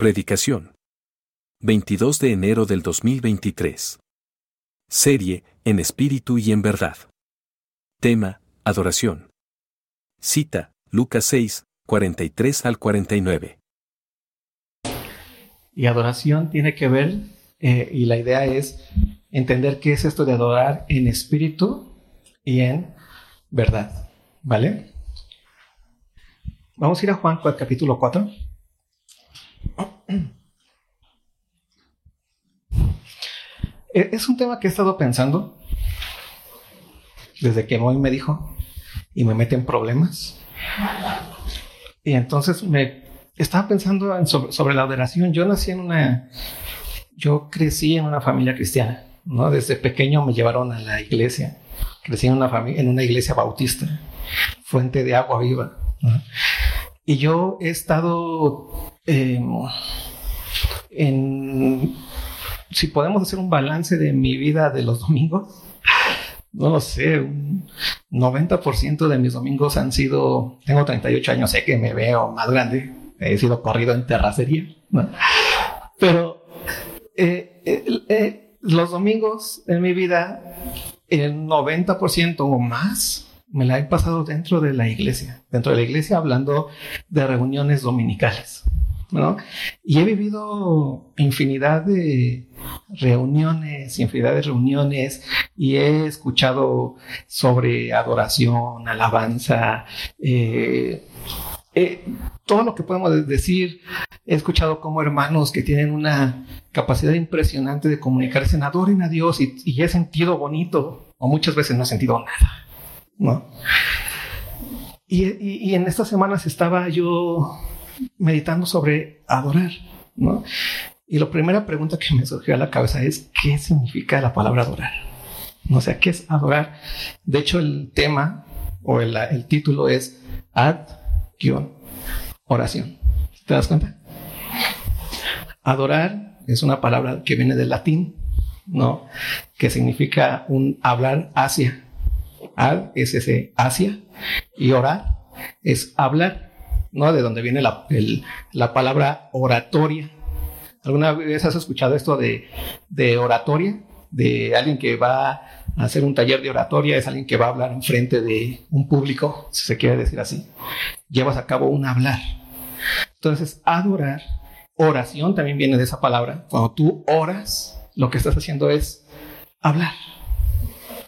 Predicación. 22 de enero del 2023. Serie, en espíritu y en verdad. Tema, adoración. Cita, Lucas 6, 43 al 49. Y adoración tiene que ver, eh, y la idea es entender qué es esto de adorar en espíritu y en verdad. ¿Vale? Vamos a ir a Juan capítulo 4. Es un tema que he estado pensando desde que hoy me dijo y me mete en problemas. Y entonces me estaba pensando sobre, la adoración. Yo nací en una, yo crecí en una familia cristiana, ¿no? Desde pequeño me llevaron a la iglesia. Crecí en una familia, en una iglesia bautista, fuente de agua viva. Y yo he estado em, en si podemos hacer un balance de mi vida de los domingos, no lo sé, un 90% de mis domingos han sido, tengo 38 años, sé que me veo más grande, he sido corrido en terracería, pero eh, eh, eh, los domingos en mi vida, el 90% o más me la he pasado dentro de la iglesia, dentro de la iglesia hablando de reuniones dominicales. Y he vivido infinidad de reuniones, infinidad de reuniones y he escuchado sobre adoración, alabanza, eh, eh, todo lo que podemos decir. He escuchado como hermanos que tienen una capacidad impresionante de comunicarse, en adoren a Dios y, he sentido bonito, o muchas veces no he sentido nada, ¿no? Y, y en estas semanas estaba yo meditando sobre adorar, ¿no? Y la primera pregunta que me surgió a la cabeza es, ¿qué significa la palabra adorar? No sé, ¿qué es adorar? De hecho, el tema o el, título es ad-oración. ¿Te das cuenta? Adorar es una palabra que viene del latín, ¿no? Que significa un hablar hacia. Ad es ese hacia y orar es hablar. ¿No? De donde viene la, la palabra oratoria. ¿Alguna vez has escuchado esto de, de, oratoria? De alguien que va a hacer un taller de oratoria, es alguien que va a hablar en frente de un público, si se quiere decir así. Llevas a cabo un hablar. Entonces, adorar, oración también viene de esa palabra. Cuando tú oras, lo que estás haciendo es hablar.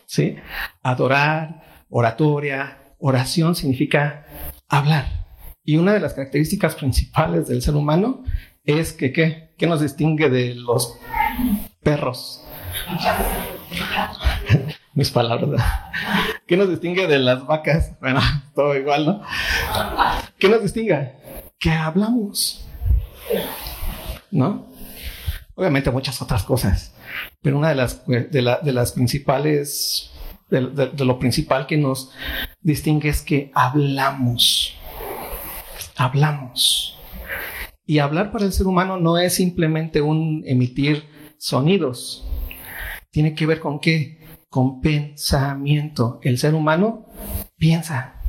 ¿Sí? Adorar, oratoria, oración significa hablar. Y una de las características principales del ser humano es que, ¿qué? ¿Qué nos distingue de los perros? Mis palabras. ¿Qué nos distingue de las vacas? Bueno, todo igual, ¿no? ¿Qué nos distingue? Que hablamos. ¿No? Obviamente muchas otras cosas, pero una de las, de, las principales, de lo principal que nos distingue es que hablamos hablamos. Y hablar para el ser humano no es simplemente un emitir sonidos. Tiene que ver con qué? Con pensamiento. El ser humano piensa.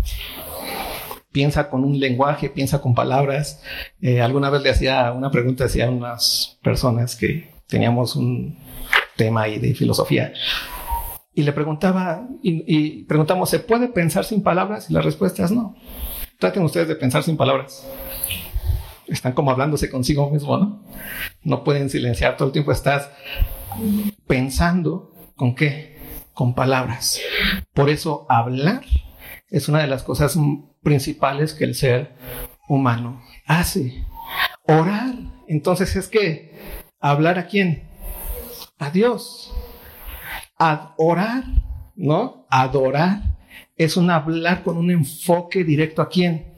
Piensa con un lenguaje, piensa con palabras. Eh, alguna vez le hacía una pregunta hacia unas personas que teníamos un tema ahí de filosofía. Y le preguntaba, y, y preguntamos, ¿se puede pensar sin palabras? Y la respuesta es no. Traten ustedes de pensar sin palabras. Están como hablándose consigo mismo, ¿no? No pueden silenciar, todo el tiempo estás pensando con qué? Con palabras. Por eso hablar es una de las cosas principales que el ser humano hace. Orar, entonces es que hablar a quién? A Dios. Adorar, ¿no? Adorar es un hablar con un enfoque directo a quién?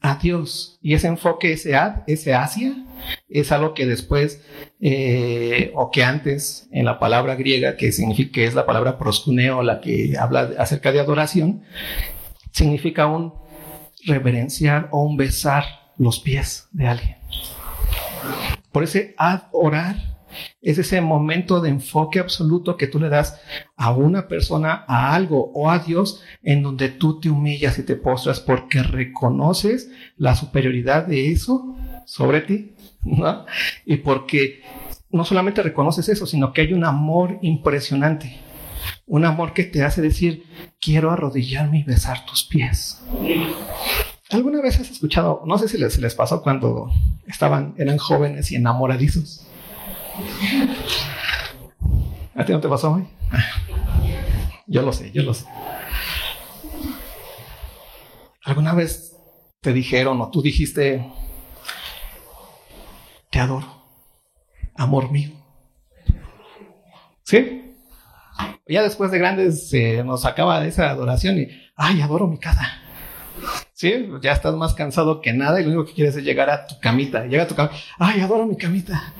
A Dios. Y ese enfoque, ese ad, ese hacia, es algo que después, eh, o que antes, en la palabra griega, que significa que es la palabra proscuneo, la que habla acerca de adoración, significa un reverenciar o un besar los pies de alguien. Por ese adorar es ese momento de enfoque absoluto que tú le das a una persona, a algo o a Dios, en donde tú te humillas y te postras porque reconoces la superioridad de eso sobre ti, ¿no? Y porque no solamente reconoces eso, sino que hay un amor impresionante. Un amor que te hace decir, quiero arrodillarme y besar tus pies. ¿Alguna vez has escuchado, no sé si les, pasó cuando estaban, eran jóvenes y enamoradizos? ¿A ti no te pasó hoy? Yo lo sé, yo lo sé. ¿Alguna vez te dijeron o tú dijiste, te adoro, amor mío? ¿Sí? Ya después de grandes se nos acaba esa adoración y, ay, adoro mi casa. Sí, ya estás más cansado que nada y lo único que quieres es llegar a tu camita. Llega a tu camita, ay, adoro mi camita.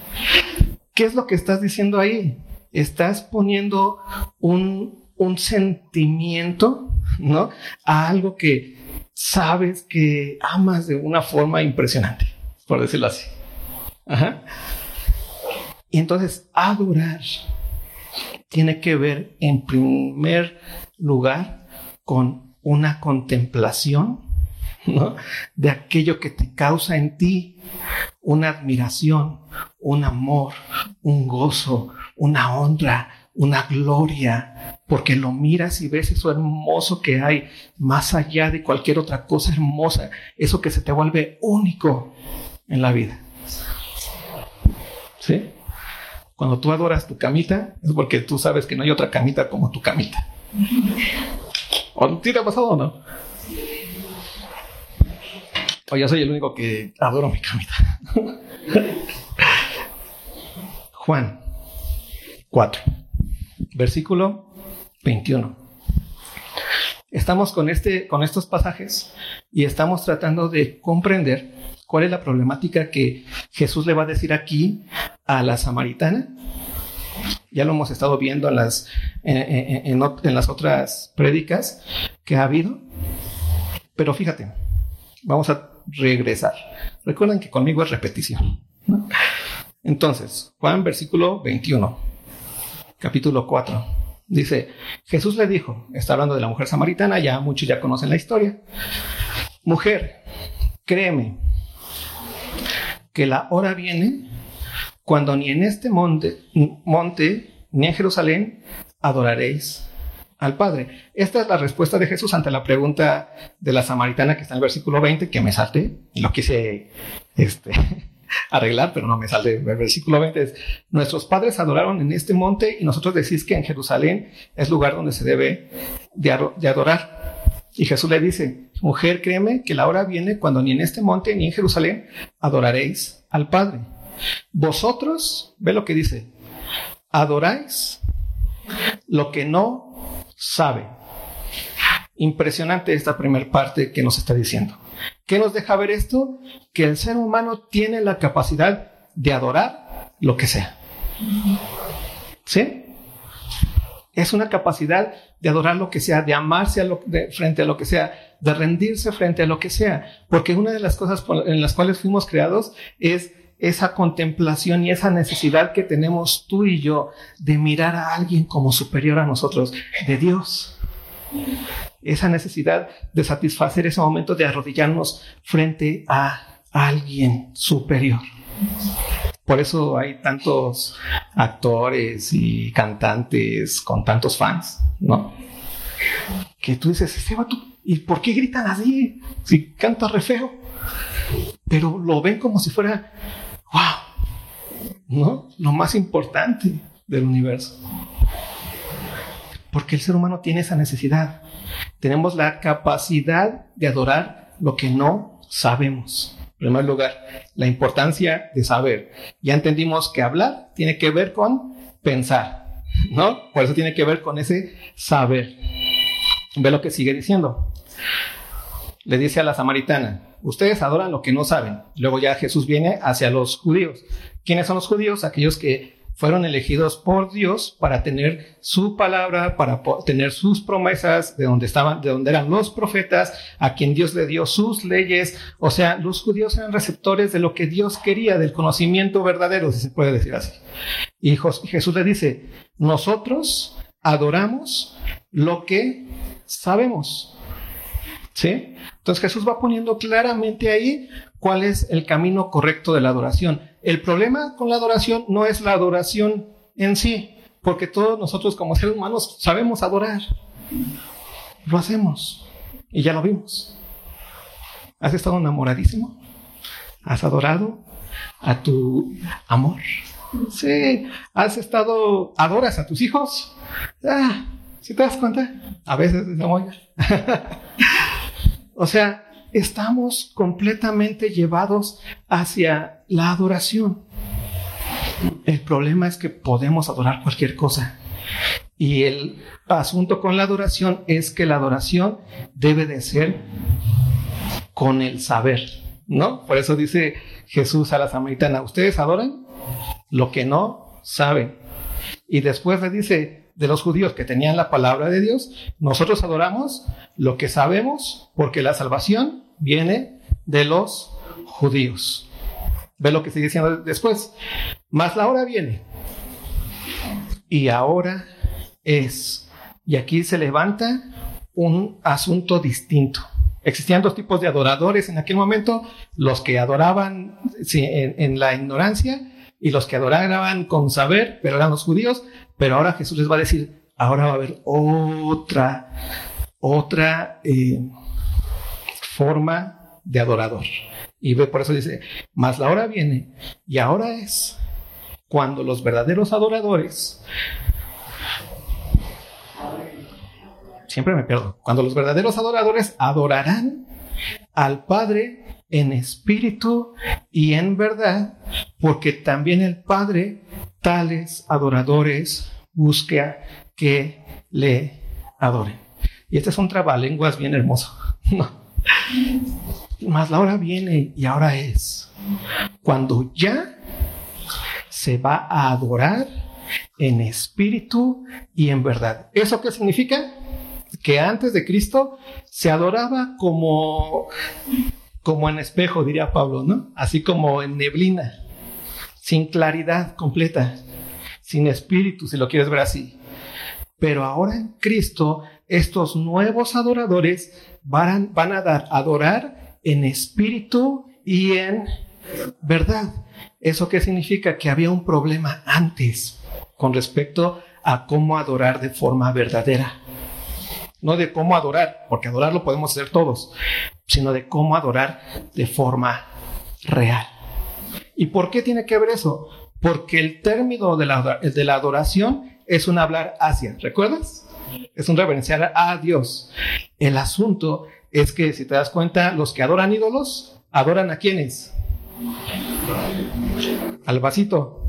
¿Qué es lo que estás diciendo ahí? Estás poniendo un, un sentimiento, ¿no? A algo que sabes que amas de una forma impresionante, por decirlo así. Ajá. Y entonces, adorar tiene que ver en primer lugar con una contemplación ¿no? de aquello que te causa en ti una admiración, un amor, un gozo, una honra, una gloria, porque lo miras y ves eso hermoso que hay más allá de cualquier otra cosa hermosa, eso que se te vuelve único en la vida. ¿Sí? Cuando tú adoras tu camita, es porque tú sabes que no hay otra camita como tu camita. ¿O te ha pasado o no? O yo soy el único que adoro mi camita. Juan 4, versículo 21. Estamos con, este, con estos pasajes y estamos tratando de comprender cuál es la problemática que Jesús le va a decir aquí a la samaritana. Ya lo hemos estado viendo en las, en, las otras prédicas que ha habido. Pero fíjate, vamos a regresar. Recuerden que conmigo es repetición. Entonces, Juan versículo 21, capítulo 4. Dice, Jesús le dijo, está hablando de la mujer samaritana, ya muchos ya conocen la historia. Mujer, créeme que la hora viene cuando ni en este monte, monte ni en Jerusalén adoraréis al Padre. Esta es la respuesta de Jesús ante la pregunta de la samaritana que está en el versículo 20, que me salté y lo quise este, arreglar, pero no me sale. El versículo 20 es, nuestros padres adoraron en este monte y nosotros decís que en Jerusalén es lugar donde se debe de, de adorar. Y Jesús le dice, mujer, créeme que la hora viene cuando ni en este monte ni en Jerusalén adoraréis al Padre. Vosotros, ve lo que dice, adoráis lo que no sabe. Impresionante esta primera parte que nos está diciendo. ¿Qué nos deja ver esto? Que el ser humano tiene la capacidad de adorar lo que sea. ¿Sí? Es una capacidad de adorar lo que sea, de amarse frente a lo que sea, de rendirse frente a lo que sea. Porque una de las cosas en las cuales fuimos creados es esa contemplación y esa necesidad que tenemos tú y yo de mirar a alguien como superior a nosotros, de Dios. Esa necesidad de satisfacer ese momento de arrodillarnos frente a alguien superior. Por eso hay tantos actores y cantantes con tantos fans, ¿no? Que tú dices, ese vato, ¿y por qué gritan así? Si canta re feo. Pero lo ven como si fuera, wow, ¿no? Lo más importante del universo. Porque el ser humano tiene esa necesidad. Tenemos la capacidad de adorar lo que no sabemos. En primer lugar, la importancia de saber. Ya entendimos que hablar tiene que ver con pensar, ¿no? Por eso tiene que ver con ese saber. Ve lo que sigue diciendo. Le dice a la samaritana, ustedes adoran lo que no saben. Luego ya Jesús viene hacia los judíos. ¿Quiénes son los judíos? Aquellos que fueron elegidos por Dios para tener su palabra, para tener sus promesas de donde estaban, de donde eran los profetas, a quien Dios le dio sus leyes. O sea, los judíos eran receptores de lo que Dios quería, del conocimiento verdadero, si se puede decir así. Y Jesús le dice, nosotros adoramos lo que sabemos. ¿Sí? Entonces Jesús va poniendo claramente ahí cuál es el camino correcto de la adoración. El problema con la adoración no es la adoración en sí, porque todos nosotros como seres humanos sabemos adorar. Lo hacemos y ya lo vimos. ¿Has estado enamoradísimo? ¿Has adorado a tu amor? Sí. ¿Has estado, adoras a tus hijos? Ah, ¿sí te das cuenta? A veces se o sea, estamos completamente llevados hacia la adoración. El problema es que podemos adorar cualquier cosa. Y el asunto con la adoración es que la adoración debe de ser con el saber, ¿no? Por eso dice Jesús a la samaritana, ¿ustedes adoran lo que no saben? Y después le dice de los judíos que tenían la palabra de Dios, nosotros adoramos lo que sabemos porque la salvación viene de los judíos. Ve lo que sigue diciendo después. Más la hora viene. Y ahora es. Y aquí se levanta un asunto distinto. Existían dos tipos de adoradores en aquel momento, los que adoraban en, la ignorancia y los que adoraban con saber, pero eran los judíos, pero ahora Jesús les va a decir, ahora va a haber otra, otra eh, forma de adorador. Y por eso dice, más la hora viene y ahora es cuando los verdaderos adoradores siempre me pierdo. Cuando los verdaderos adoradores adorarán al Padre en espíritu y en verdad, porque también el Padre tales adoradores busca que le adoren. Y este es un trabalenguas bien hermoso. Más la hora viene y ahora es cuando ya se va a adorar en espíritu y en verdad. ¿Eso qué significa? que antes de Cristo se adoraba como, como en espejo, diría Pablo, ¿no? Así como en neblina, sin claridad completa, sin espíritu, si lo quieres ver así. Pero ahora en Cristo, estos nuevos adoradores van, van a dar, adorar en espíritu y en verdad. ¿Eso qué significa? Que había un problema antes con respecto a cómo adorar de forma verdadera no de cómo adorar, porque adorar lo podemos hacer todos, sino de cómo adorar de forma real. ¿Y por qué tiene que ver eso? Porque el término de la, de la adoración es un hablar hacia, ¿recuerdas? Es un reverenciar a Dios. El asunto es que, si te das cuenta, los que adoran ídolos, adoran a quiénes? Al vasito,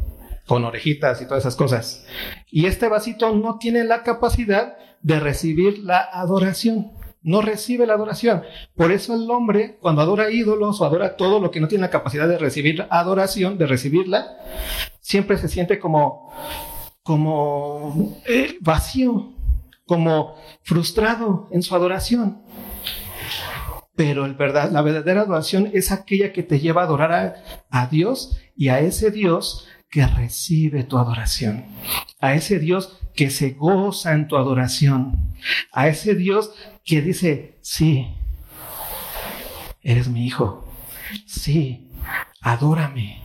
con orejitas y todas esas cosas. Y este vasito no tiene la capacidad de recibir la adoración. No recibe la adoración. Por eso el hombre, cuando adora ídolos o adora todo lo que no tiene la capacidad de recibir adoración, de recibirla, siempre se siente como, como eh, vacío, como frustrado en su adoración. Pero el verdad, la verdadera adoración es aquella que te lleva a adorar a, a Dios y a ese Dios que recibe tu adoración, a ese Dios que se goza en tu adoración, a ese Dios que dice, sí, eres mi hijo, sí, adórame.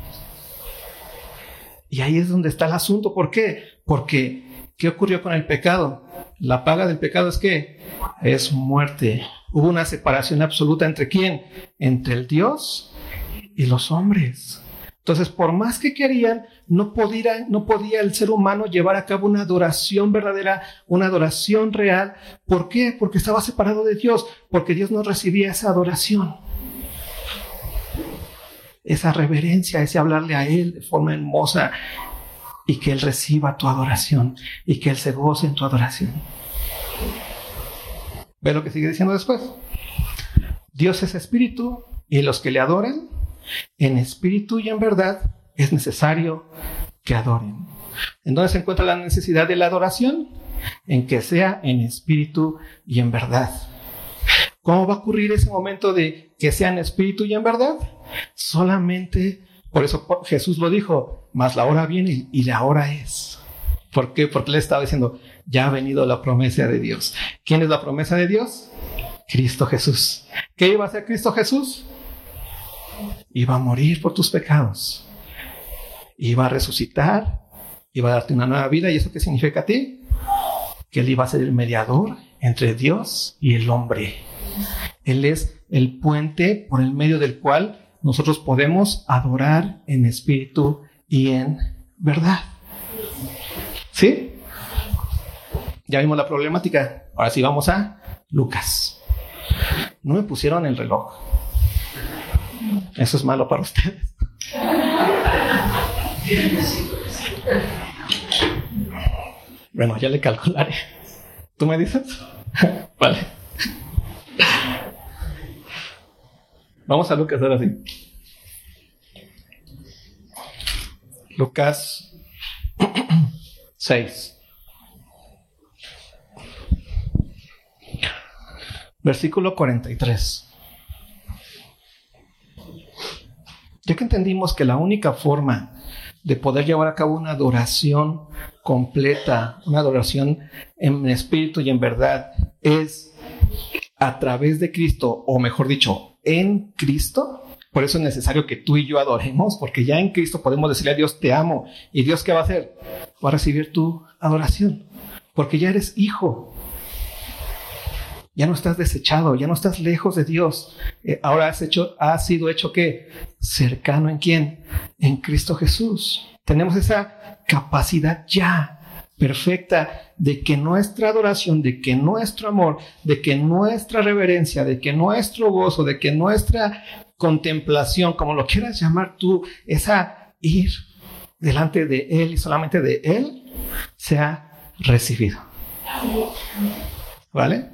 Y ahí es donde está el asunto. ¿Por qué? Porque, ¿qué ocurrió con el pecado? La paga del pecado es que es muerte. Hubo una separación absoluta entre quién? Entre el Dios y los hombres. Entonces, por más que querían, no podía, no podía el ser humano llevar a cabo una adoración verdadera, una adoración real. ¿Por qué? Porque estaba separado de Dios, porque Dios no recibía esa adoración. Esa reverencia, ese hablarle a Él de forma hermosa y que Él reciba tu adoración y que Él se goce en tu adoración. ¿Ve lo que sigue diciendo después? Dios es espíritu y los que le adoran en espíritu y en verdad es necesario que adoren. ¿En dónde se encuentra la necesidad de la adoración? En que sea en espíritu y en verdad. ¿Cómo va a ocurrir ese momento de que sea en espíritu y en verdad? Solamente, por eso Jesús lo dijo, más la hora viene y la hora es. ¿Por qué? Porque le estaba diciendo, ya ha venido la promesa de Dios. ¿Quién es la promesa de Dios? Cristo Jesús. ¿Qué iba a hacer Cristo Jesús? Iba a morir por tus pecados. Iba a resucitar. Iba a darte una nueva vida. ¿Y eso qué significa a ti? Que Él iba a ser el mediador entre Dios y el hombre. Él es el puente por el medio del cual nosotros podemos adorar en espíritu y en verdad. ¿Sí? Ya vimos la problemática. Ahora sí vamos a Lucas. No me pusieron el reloj. Eso es malo para ustedes. Bueno, ya le calcularé. ¿Tú me dices? vale. Vamos a Lucas ahora sí. Lucas 6. Versículo 43. Ya que entendimos que la única forma de poder llevar a cabo una adoración completa, una adoración en espíritu y en verdad, es a través de Cristo, o mejor dicho, en Cristo. Por eso es necesario que tú y yo adoremos, porque ya en Cristo podemos decirle a Dios, te amo. ¿Y Dios qué va a hacer? Va a recibir tu adoración, porque ya eres hijo. Ya no estás desechado, ya no estás lejos de Dios. Eh, ahora has, hecho, has sido hecho qué? Cercano en quién? En Cristo Jesús. Tenemos esa capacidad ya perfecta de que nuestra adoración, de que nuestro amor, de que nuestra reverencia, de que nuestro gozo, de que nuestra contemplación, como lo quieras llamar tú, esa ir delante de Él y solamente de Él, sea recibido. ¿Vale?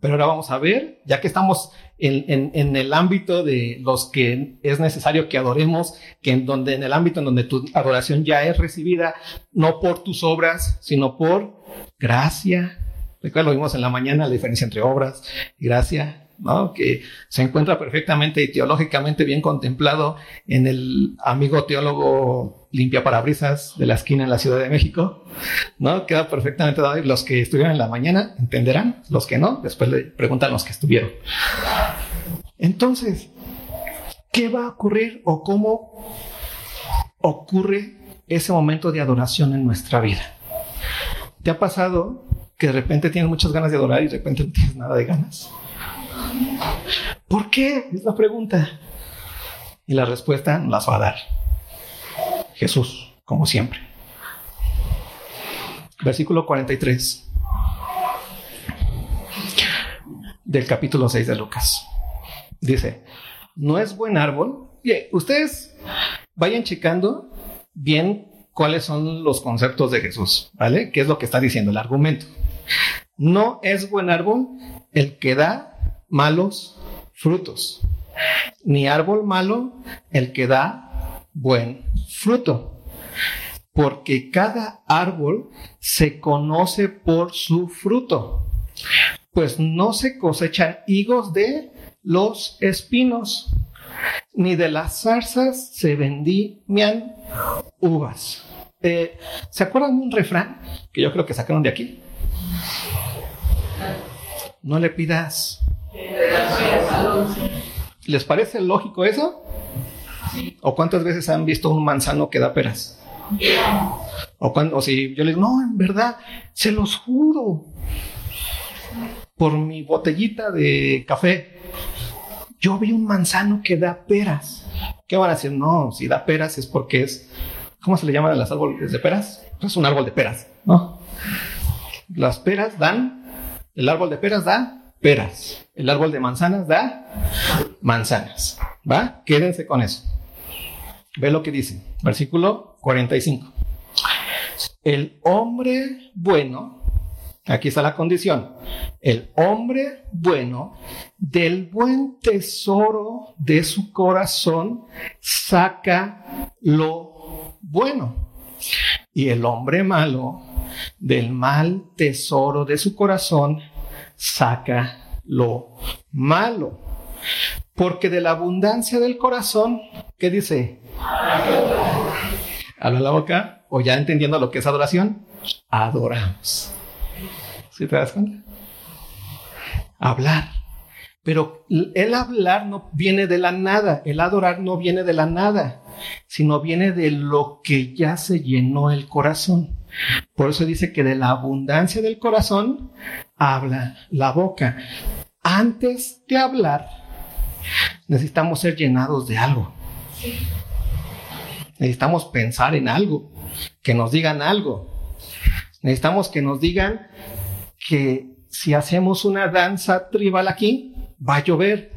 Pero ahora vamos a ver, ya que estamos en, en, el ámbito de los que es necesario que adoremos, que en donde en el ámbito en donde tu adoración ya es recibida, no por tus obras, sino por gracia. Recuerda, lo vimos en la mañana, la diferencia entre obras y gracia. ¿no? que se encuentra perfectamente y teológicamente bien contemplado en el amigo teólogo limpia parabrisas de la esquina en la Ciudad de México, ¿no? Queda perfectamente dado. Los que estuvieron en la mañana entenderán, los que no, después le preguntan los que estuvieron. Entonces, ¿qué va a ocurrir o cómo ocurre ese momento de adoración en nuestra vida? ¿Te ha pasado que de repente tienes muchas ganas de adorar y de repente no tienes nada de ganas? ¿Por qué? Es la pregunta. Y la respuesta las va a dar Jesús, como siempre. Versículo 43 del capítulo 6 de Lucas. Dice, no es buen árbol. Ustedes vayan checando bien cuáles son los conceptos de Jesús, ¿vale? ¿Qué es lo que está diciendo el argumento? No es buen árbol el que da malos frutos, ni árbol malo el que da buen fruto, porque cada árbol se conoce por su fruto, pues no se cosechan higos de los espinos, ni de las zarzas se vendimian uvas. Eh, ¿Se acuerdan de un refrán que yo creo que sacaron de aquí? No le pidas ¿Les parece lógico eso? ¿O cuántas veces han visto un manzano que da peras? O, cuando, si yo les digo, no, en verdad, se los juro, por mi botellita de café, yo vi un manzano que da peras. ¿Qué van a decir? No, si da peras es porque es, ¿cómo se le llaman a las árboles de peras? Es un árbol de peras, ¿no? Las peras dan, el árbol de peras da peras. El árbol de manzanas da manzanas. ¿Va? Quédense con eso. Ve lo que dice. Versículo 45. El hombre bueno, aquí está la condición, el hombre bueno del buen tesoro de su corazón saca lo bueno. Y el hombre malo del mal tesoro de su corazón saca lo malo. Porque de la abundancia del corazón, ¿qué dice? Habla la boca, o ya entendiendo lo que es adoración, adoramos. ¿Sí te das cuenta? Hablar. Pero el hablar no viene de la nada, el adorar no viene de la nada, sino viene de lo que ya se llenó el corazón. Por eso dice que de la abundancia del corazón habla la boca. Antes de hablar, necesitamos ser llenados de algo. Necesitamos pensar en algo, que nos digan algo. Necesitamos que nos digan que si hacemos una danza tribal aquí, va a llover.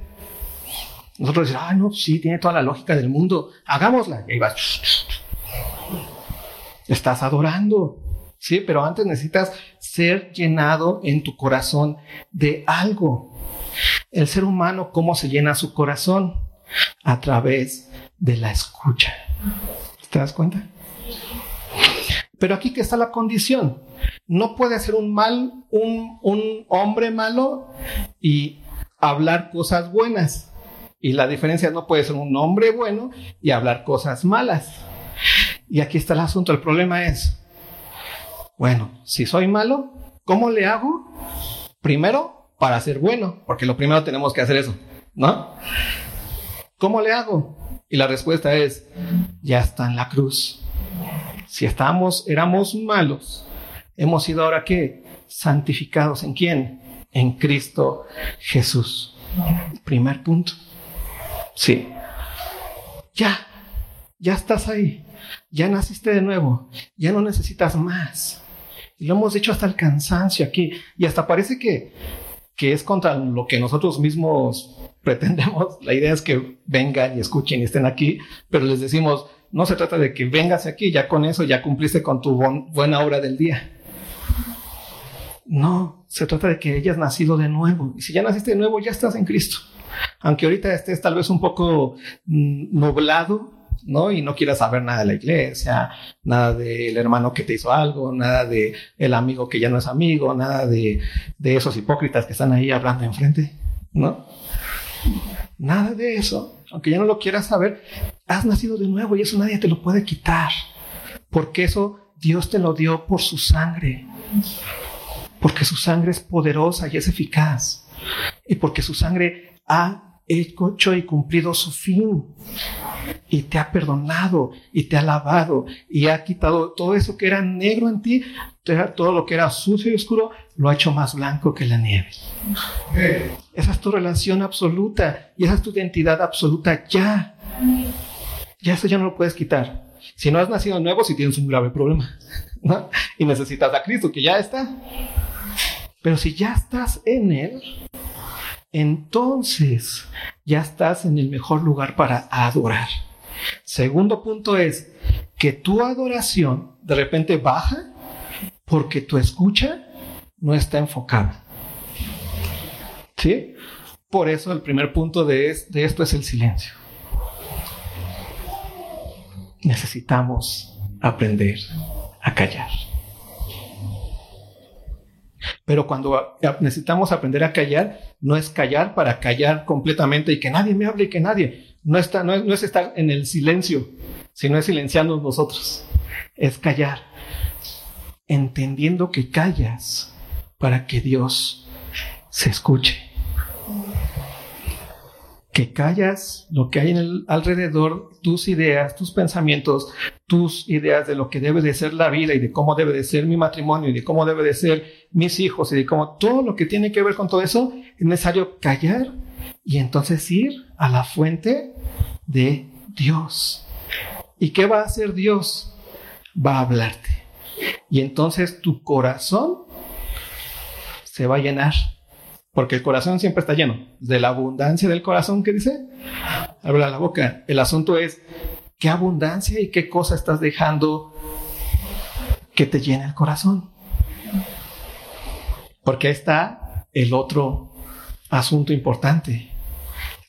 Nosotros decimos, ah, no, sí, tiene toda la lógica del mundo, hagámosla. Y ahí vas. Estás adorando, sí, pero antes necesitas ser llenado en tu corazón de algo. El ser humano, ¿cómo se llena su corazón? A través de la escucha. ¿Te das cuenta? Pero aquí que está la condición. No puede ser un mal, un, un hombre malo y hablar cosas buenas. Y la diferencia no puede ser un hombre bueno y hablar cosas malas. Y aquí está el asunto. El problema es, bueno, si soy malo, ¿cómo le hago? Primero, para ser bueno, porque lo primero tenemos que hacer eso, ¿no? ¿Cómo le hago? Y la respuesta es, ya está en la cruz. Si estamos, éramos malos, hemos sido ahora qué? Santificados en quién? En Cristo Jesús. Primer punto. Sí. Ya, ya estás ahí. Ya naciste de nuevo. Ya no necesitas más. Y lo hemos dicho hasta el cansancio aquí. Y hasta parece que, que es contra lo que nosotros mismos pretendemos. La idea es que vengan y escuchen y estén aquí, pero les decimos, no se trata de que vengas aquí, ya con eso ya cumpliste con tu buena obra del día. No, se trata de que hayas nacido de nuevo. Y si ya naciste de nuevo, ya estás en Cristo. Aunque ahorita estés tal vez un poco mm, nublado, ¿no? Y no quieras saber nada de la iglesia, nada del hermano que te hizo algo, nada de amigo que ya no es amigo, nada de, de esos hipócritas que están ahí hablando enfrente, ¿no? Nada de eso. Aunque ya no lo quieras saber, has nacido de nuevo y eso nadie te lo puede quitar. Porque eso Dios te lo dio por su sangre. Porque su sangre es poderosa y es eficaz. Y porque su sangre ha hecho y cumplido su fin. Y te ha perdonado y te ha lavado y ha quitado todo eso que era negro en ti, todo lo que era sucio y oscuro, lo ha hecho más blanco que la nieve. Esa es tu relación absoluta y esa es tu identidad absoluta ya. Ya eso ya no lo puedes quitar. Si no has nacido nuevo, si tienes un grave problema. Y necesitas a Cristo, que ya está. Pero si ya estás en Él, entonces ya estás en el mejor lugar para adorar. Segundo punto es que tu adoración de repente baja porque tu escucha no está enfocada. ¿Sí? Por eso el primer punto de, de esto es el silencio. Necesitamos aprender a callar. Pero cuando necesitamos aprender a callar, no es callar para callar completamente y que nadie me hable y que nadie. No, está, no, es, estar en el silencio, sino es silenciarnos nosotros. Es callar, entendiendo que callas para que Dios se escuche. Que callas lo que hay en el alrededor, tus ideas, tus pensamientos, tus ideas de lo que debe de ser la vida y de cómo debe de ser mi matrimonio y de cómo debe de ser mis hijos y de cómo todo lo que tiene que ver con todo eso, es necesario callar y entonces ir a la fuente de Dios. ¿Y qué va a hacer Dios? Va a hablarte. Y entonces tu corazón se va a llenar. Porque el corazón siempre está lleno. De la abundancia del corazón que dice, habla la boca. El asunto es qué abundancia y qué cosa estás dejando que te llene el corazón. Porque ahí está el otro asunto importante.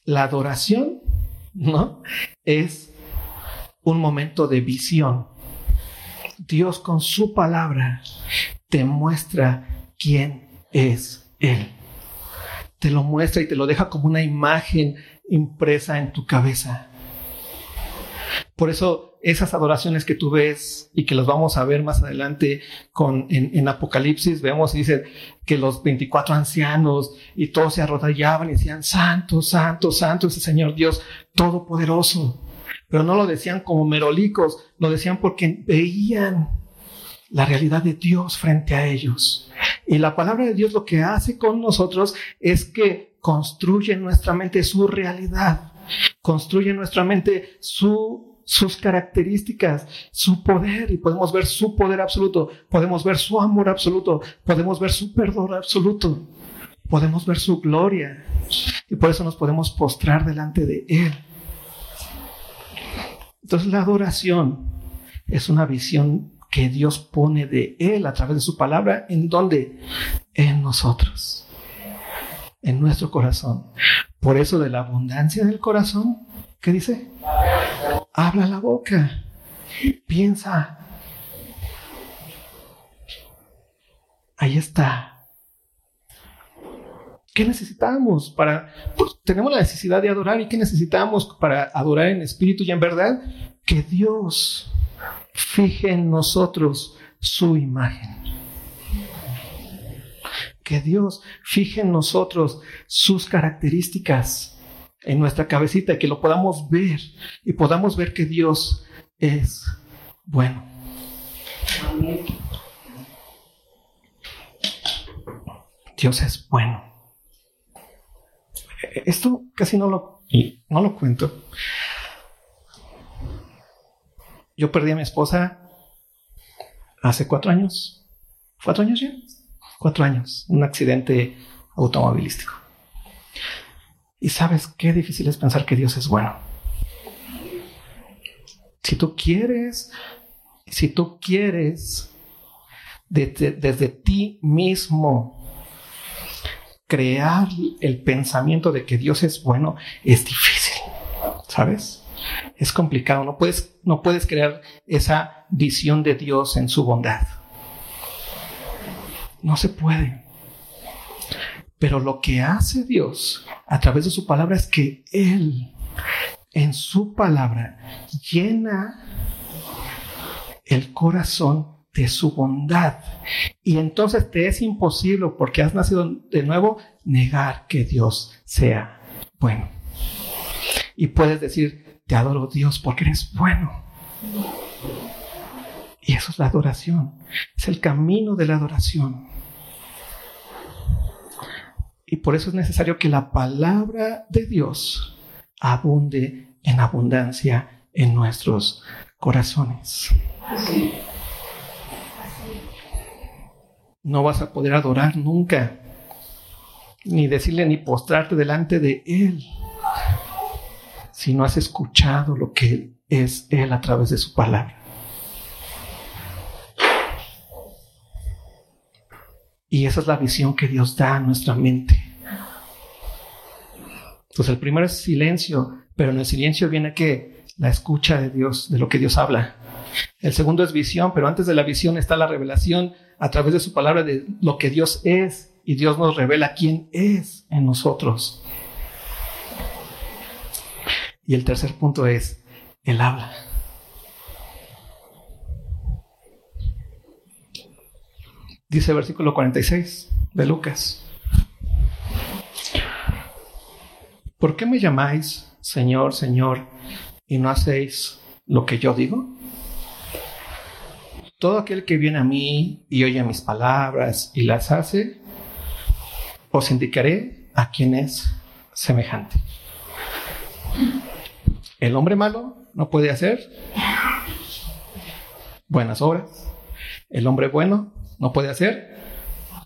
La adoración, ¿no? Es un momento de visión. Dios con su palabra te muestra quién es Él. Te lo muestra y te lo deja como una imagen impresa en tu cabeza. Por eso esas adoraciones que tú ves y que los vamos a ver más adelante con, en, Apocalipsis, vemos y dice que los 24 ancianos y todos se arrodillaban y decían, Santo, Santo, Santo es el Señor Dios Todopoderoso. Pero no lo decían como merolicos, lo decían porque veían la realidad de Dios frente a ellos. Y la palabra de Dios lo que hace con nosotros es que construye en nuestra mente su realidad, construye en nuestra mente su sus características, su poder, y podemos ver su poder absoluto, podemos ver su amor absoluto, podemos ver su perdón absoluto, podemos ver su gloria, y por eso nos podemos postrar delante de Él. Entonces la adoración es una visión que Dios pone de Él a través de su palabra, ¿en dónde? En nosotros, en nuestro corazón. Por eso de la abundancia del corazón, ¿qué dice? Habla la boca. Piensa. Ahí está. ¿Qué necesitamos para... Pues, tenemos la necesidad de adorar y qué necesitamos para adorar en espíritu y en verdad? Que Dios fije en nosotros su imagen. Que Dios fije en nosotros sus características en nuestra cabecita, que lo podamos ver y podamos ver que Dios es bueno. Dios es bueno. Esto casi no lo, no lo cuento. Yo perdí a mi esposa hace cuatro años. ¿Cuatro años ya? Cuatro años. Un accidente automovilístico. Y sabes qué difícil es pensar que Dios es bueno. Si tú quieres, si tú quieres desde, ti mismo crear el pensamiento de que Dios es bueno, es difícil, ¿sabes? Es complicado, no puedes, no puedes crear esa visión de Dios en su bondad. No se puede. Pero lo que hace Dios a través de su palabra es que Él, en su palabra, llena el corazón de su bondad. Y entonces te es imposible, porque has nacido de nuevo, negar que Dios sea bueno. Y puedes decir, te adoro Dios porque eres bueno. Y eso es la adoración. Es el camino de la adoración. Y por eso es necesario que la palabra de Dios abunde en abundancia en nuestros corazones. No vas a poder adorar nunca, ni decirle ni postrarte delante de Él, si no has escuchado lo que es Él a través de su palabra. Y esa es la visión que Dios da a nuestra mente. Entonces el primero es silencio, pero en el silencio viene que la escucha de Dios, de lo que Dios habla. El segundo es visión, pero antes de la visión está la revelación a través de su palabra de lo que Dios es y Dios nos revela quién es en nosotros. Y el tercer punto es, Él habla. Dice el versículo 46 de Lucas. ¿Por qué me llamáis Señor, Señor, y no hacéis lo que yo digo? Todo aquel que viene a mí y oye mis palabras y las hace, os indicaré a quién es semejante. El hombre malo no puede hacer buenas obras. El hombre bueno no puede hacer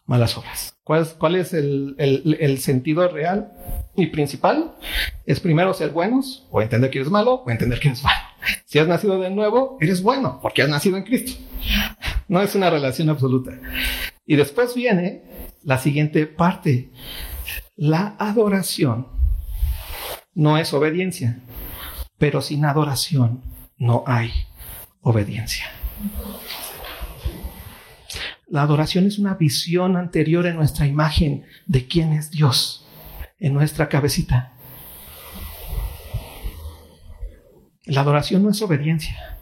malas obras. ¿Cuál, es el, sentido real y principal? Es primero ser buenos o entender que eres malo o entender que eres malo. Si has nacido de nuevo, eres bueno porque has nacido en Cristo. No es una relación absoluta. Y después viene la siguiente parte. La adoración no es obediencia, pero sin adoración no hay obediencia. La adoración es una visión anterior en nuestra imagen de quién es Dios, en nuestra cabecita. La adoración no es obediencia,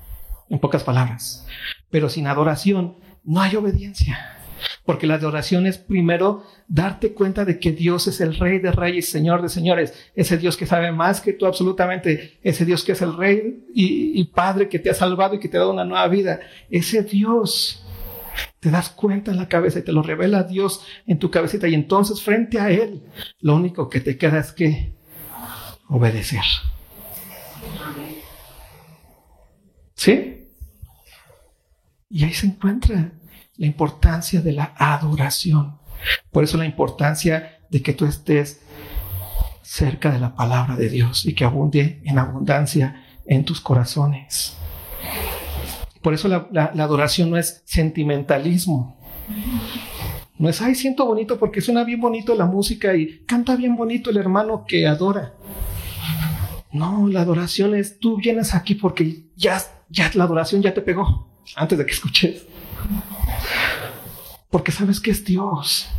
en pocas palabras. Pero sin adoración no hay obediencia. Porque la adoración es primero darte cuenta de que Dios es el Rey de Reyes, Señor de Señores, ese Dios que sabe más que tú absolutamente, ese Dios que es el Rey y, Padre que te ha salvado y que te ha dado una nueva vida. Ese Dios te das cuenta en la cabeza y te lo revela Dios en tu cabecita y entonces frente a Él lo único que te queda es que obedecer. ¿Sí? Y ahí se encuentra la importancia de la adoración. Por eso la importancia de que tú estés cerca de la palabra de Dios y que abunde en abundancia en tus corazones. Por eso la, adoración no es sentimentalismo. No es, ay, siento bonito porque suena bien bonito la música y canta bien bonito el hermano que adora. No, la adoración es, tú vienes aquí porque ya, ya la adoración ya te pegó antes de que escuches. Porque sabes que es Dios.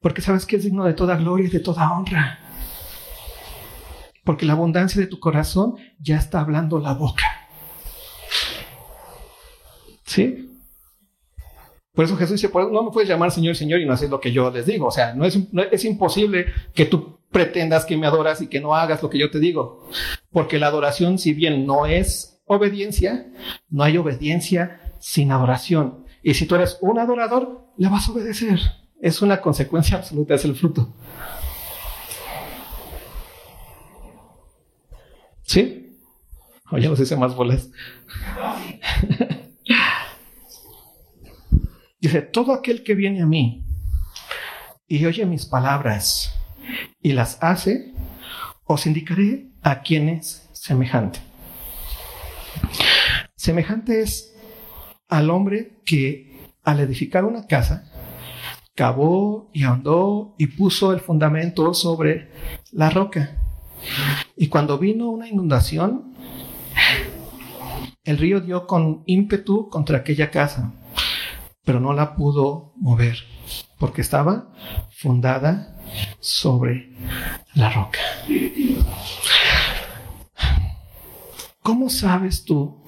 Porque sabes que es digno de toda gloria y de toda honra. Porque la abundancia de tu corazón ya está hablando la boca. ¿Sí? Por eso Jesús dice, no me puedes llamar Señor, Señor y no hacer lo que yo les digo. O sea, no es, es imposible que tú pretendas que me adoras y que no hagas lo que yo te digo. Porque la adoración, si bien no es obediencia, no hay obediencia sin adoración. Y si tú eres un adorador, le vas a obedecer. Es una consecuencia absoluta, es el fruto. ¿Sí? O ya los hice más bolas. Dice, todo aquel que viene a mí y oye mis palabras y las hace, os indicaré a quién es semejante. Semejante es al hombre que al edificar una casa, cavó y ahondó y puso el fundamento sobre la roca. Y cuando vino una inundación, el río dio con ímpetu contra aquella casa pero no la pudo mover porque estaba fundada sobre la roca. ¿Cómo sabes tú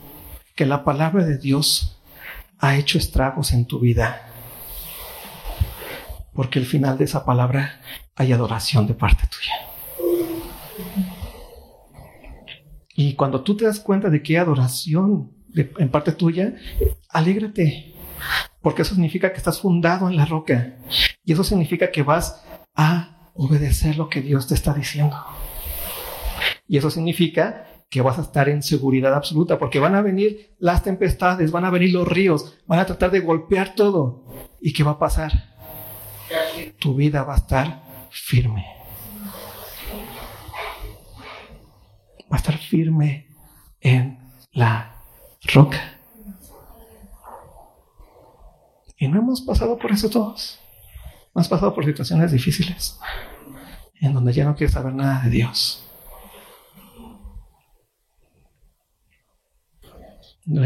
que la palabra de Dios ha hecho estragos en tu vida? Porque al final de esa palabra hay adoración de parte tuya. Y cuando tú te das cuenta de que hay adoración en parte tuya, alégrate, porque eso significa que estás fundado en la roca y eso significa que vas a obedecer lo que Dios te está diciendo. Y eso significa que vas a estar en seguridad absoluta, porque van a venir las tempestades, van a venir los ríos, van a tratar de golpear todo. ¿Y qué va a pasar? Tu vida va a estar firme. Va a estar firme en la roca. Y no hemos pasado por eso todos. Hemos pasado por situaciones difíciles, en donde ya no quieres saber nada de Dios.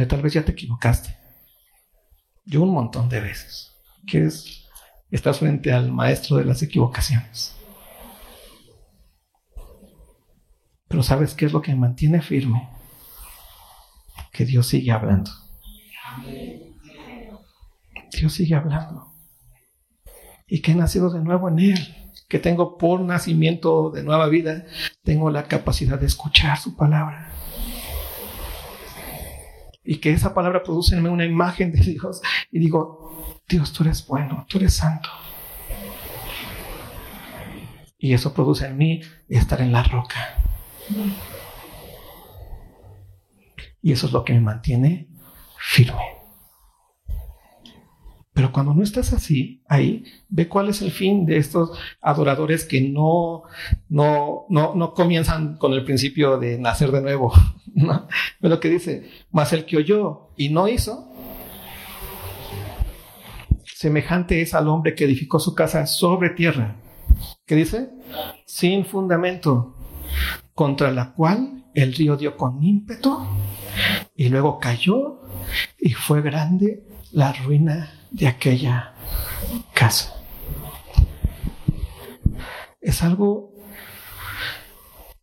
Tal vez ya te equivocaste. Yo un montón de veces. Quieres, estás frente al maestro de las equivocaciones. Pero ¿sabes qué es lo que mantiene firme? Que Dios sigue hablando. Dios sigue hablando. Y que he nacido de nuevo en Él, que tengo por nacimiento de nueva vida, tengo la capacidad de escuchar su palabra. Y que esa palabra produce en mí una imagen de Dios. Y digo, Dios, tú eres bueno, tú eres santo. Y eso produce en mí estar en la roca. Y eso es lo que me mantiene firme. Pero cuando no estás así, ahí, ve cuál es el fin de estos adoradores que no, no, no, no comienzan con el principio de nacer de nuevo. Ve lo que dice, mas el que oyó y no hizo, semejante es al hombre que edificó su casa sobre tierra. ¿Qué dice? Sin fundamento, contra la cual el río dio con ímpetu y luego cayó y fue grande la ruina de aquella casa. Es algo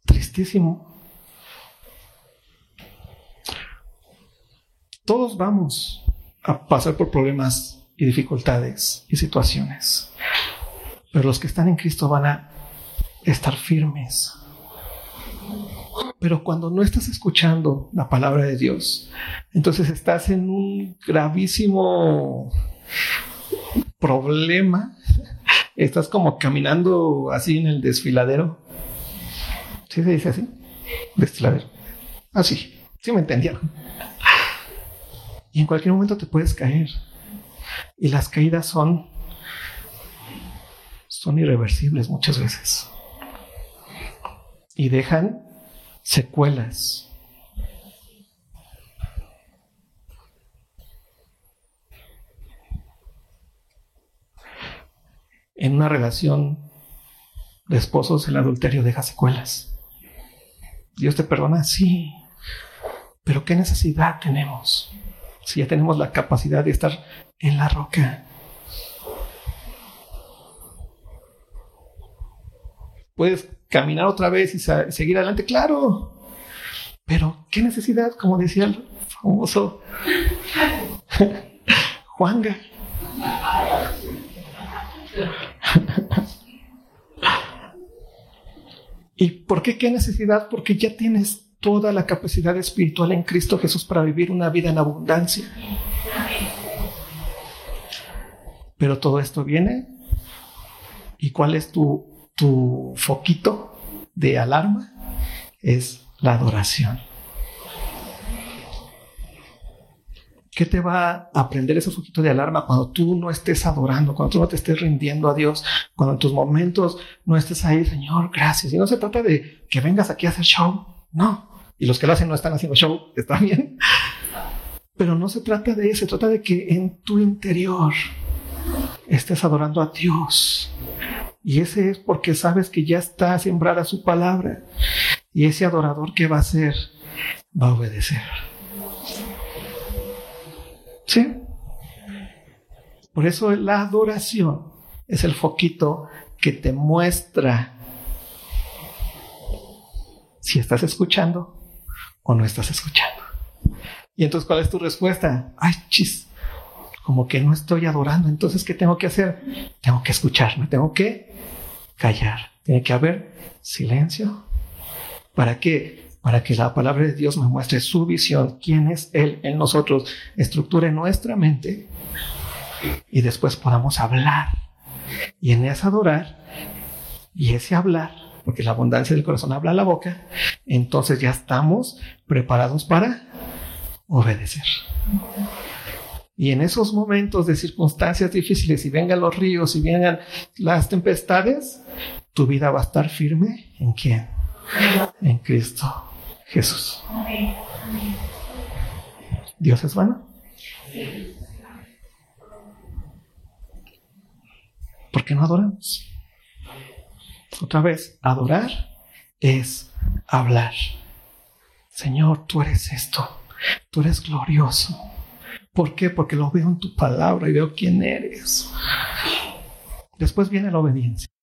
tristísimo Todos vamos a pasar por problemas y dificultades y situaciones. Pero los que están en Cristo van a estar firmes. Pero cuando no estás escuchando la palabra de Dios, entonces estás en un gravísimo problema. Estás como caminando así en el desfiladero. ¿Sí se dice así? Desfiladero. Así. ¿Sí me entendieron? Y en cualquier momento te puedes caer. Y las caídas son son irreversibles muchas veces. Y dejan secuelas. En una relación de esposos el adulterio deja secuelas. Dios te perdona, sí, pero ¿qué necesidad tenemos? Si ya tenemos la capacidad de estar en la roca. Puedes caminar otra vez y seguir adelante, claro. Pero, ¿qué necesidad? Como decía el famoso Juanga. ¿Y por qué qué necesidad? Porque ya tienes toda la capacidad espiritual en Cristo Jesús para vivir una vida en abundancia. Pero todo esto viene. ¿Y cuál es tu tu foquito de alarma es la adoración. ¿Qué te va a aprender ese foquito de alarma cuando tú no estés adorando, cuando tú no te estés rindiendo a Dios, cuando en tus momentos no estés ahí, Señor, gracias? Y no se trata de que vengas aquí a hacer show, no. Y los que lo hacen no están haciendo show, está bien. Pero no se trata de eso, se trata de que en tu interior estés adorando a Dios y ese es porque sabes que ya está sembrada su palabra. Y ese adorador que va a hacer, va a obedecer. ¿Sí? Por eso la adoración es el foquito que te muestra si estás escuchando o no estás escuchando. Y entonces, ¿cuál es tu respuesta? Ay, chis, como que no estoy adorando. Entonces, ¿qué tengo que hacer? Tengo que escucharme, tengo que callar. Tiene que haber silencio. ¿Para qué? Para que la palabra de Dios me muestre su visión, quién es Él en nosotros, estructure nuestra mente y después podamos hablar. Y en ese adorar y ese hablar, porque la abundancia del corazón habla la boca, entonces ya estamos preparados para obedecer. Y en esos momentos de circunstancias difíciles, si vengan los ríos, si vengan las tempestades, tu vida va a estar firme en quién? En Cristo Jesús. Dios es bueno. ¿Por qué no adoramos? Otra vez, adorar es hablar. Señor, tú eres esto. Tú eres glorioso. ¿Por qué? Porque lo veo en tu palabra y veo quién eres. Después viene la obediencia.